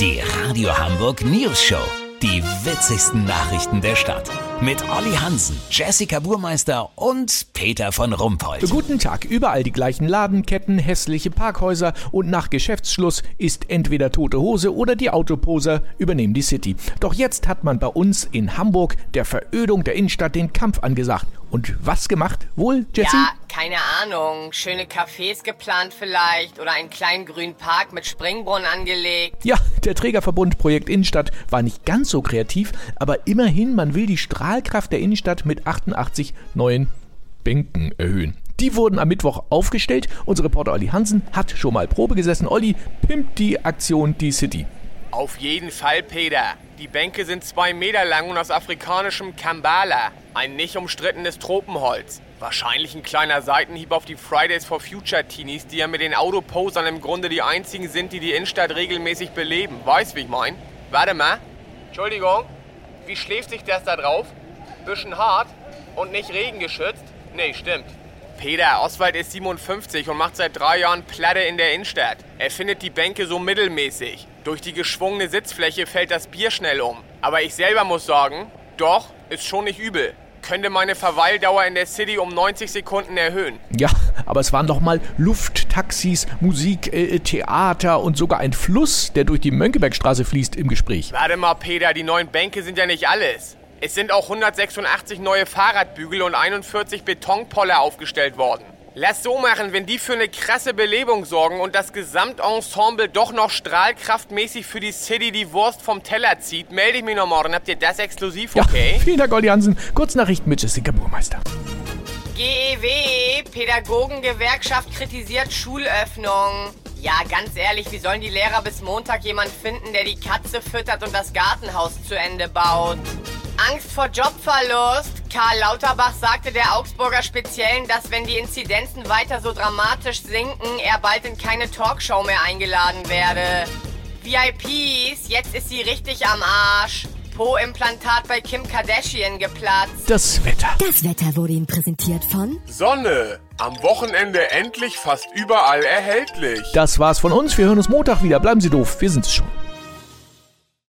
Die Radio Hamburg News Show. Die witzigsten Nachrichten der Stadt. Mit Olli Hansen, Jessica Burmeister und Peter von Rumpold. Guten Tag. Überall die gleichen Ladenketten, hässliche Parkhäuser und nach Geschäftsschluss ist entweder tote Hose oder die Autoposer übernehmen die City. Doch jetzt hat man bei uns in Hamburg der Verödung der Innenstadt den Kampf angesagt. Und was gemacht? Wohl, Jessie? Ja, keine Ahnung. Schöne Cafés geplant vielleicht oder einen kleinen grünen Park mit Springbrunnen angelegt. Ja, der Trägerverbund Projekt Innenstadt war nicht ganz so kreativ, aber immerhin, man will die Strahlkraft der Innenstadt mit 88 neuen Bänken erhöhen. Die wurden am Mittwoch aufgestellt. Unser Reporter Olli Hansen hat schon mal Probe gesessen. Olli pimpt die Aktion Die City. Auf jeden Fall, Peter. Die Bänke sind zwei Meter lang und aus afrikanischem Kambala, ein nicht umstrittenes Tropenholz. Wahrscheinlich ein kleiner Seitenhieb auf die Fridays for Future Teenies, die ja mit den Autoposern im Grunde die einzigen sind, die die Innenstadt regelmäßig beleben. Weißt, wie ich mein? Warte mal. Entschuldigung. Wie schläft sich das da drauf? Bisschen hart und nicht regengeschützt? Nee, stimmt. Peter, Oswald ist 57 und macht seit drei Jahren Platte in der Innenstadt. Er findet die Bänke so mittelmäßig. Durch die geschwungene Sitzfläche fällt das Bier schnell um. Aber ich selber muss sagen, doch, ist schon nicht übel. Könnte meine Verweildauer in der City um 90 Sekunden erhöhen. Ja, aber es waren doch mal Lufttaxis, Musik, äh, Theater und sogar ein Fluss, der durch die Mönckebergstraße fließt, im Gespräch. Warte mal, Peter, die neuen Bänke sind ja nicht alles. Es sind auch 186 neue Fahrradbügel und 41 Betonpoller aufgestellt worden. Lass so machen, wenn die für eine krasse Belebung sorgen und das Gesamtensemble doch noch strahlkraftmäßig für die City die Wurst vom Teller zieht, melde ich mich noch morgen. Habt ihr das exklusiv, okay? Ja, vielen Dank, Olli Hansen. Kurznachrichten mit Jessica Burmeister. GEW, Pädagogengewerkschaft kritisiert Schulöffnung. Ja, ganz ehrlich, wie sollen die Lehrer bis Montag jemand finden, der die Katze füttert und das Gartenhaus zu Ende baut? Angst vor Jobverlust. Karl Lauterbach sagte der Augsburger Speziellen, dass wenn die Inzidenzen weiter so dramatisch sinken, er bald in keine Talkshow mehr eingeladen werde. VIPs, jetzt ist sie richtig am Arsch. Po-Implantat bei Kim Kardashian geplatzt. Das Wetter. Das Wetter wurde Ihnen präsentiert von Sonne. Am Wochenende endlich fast überall erhältlich. Das war's von uns. Wir hören uns Montag wieder. Bleiben Sie doof. Wir sind's schon.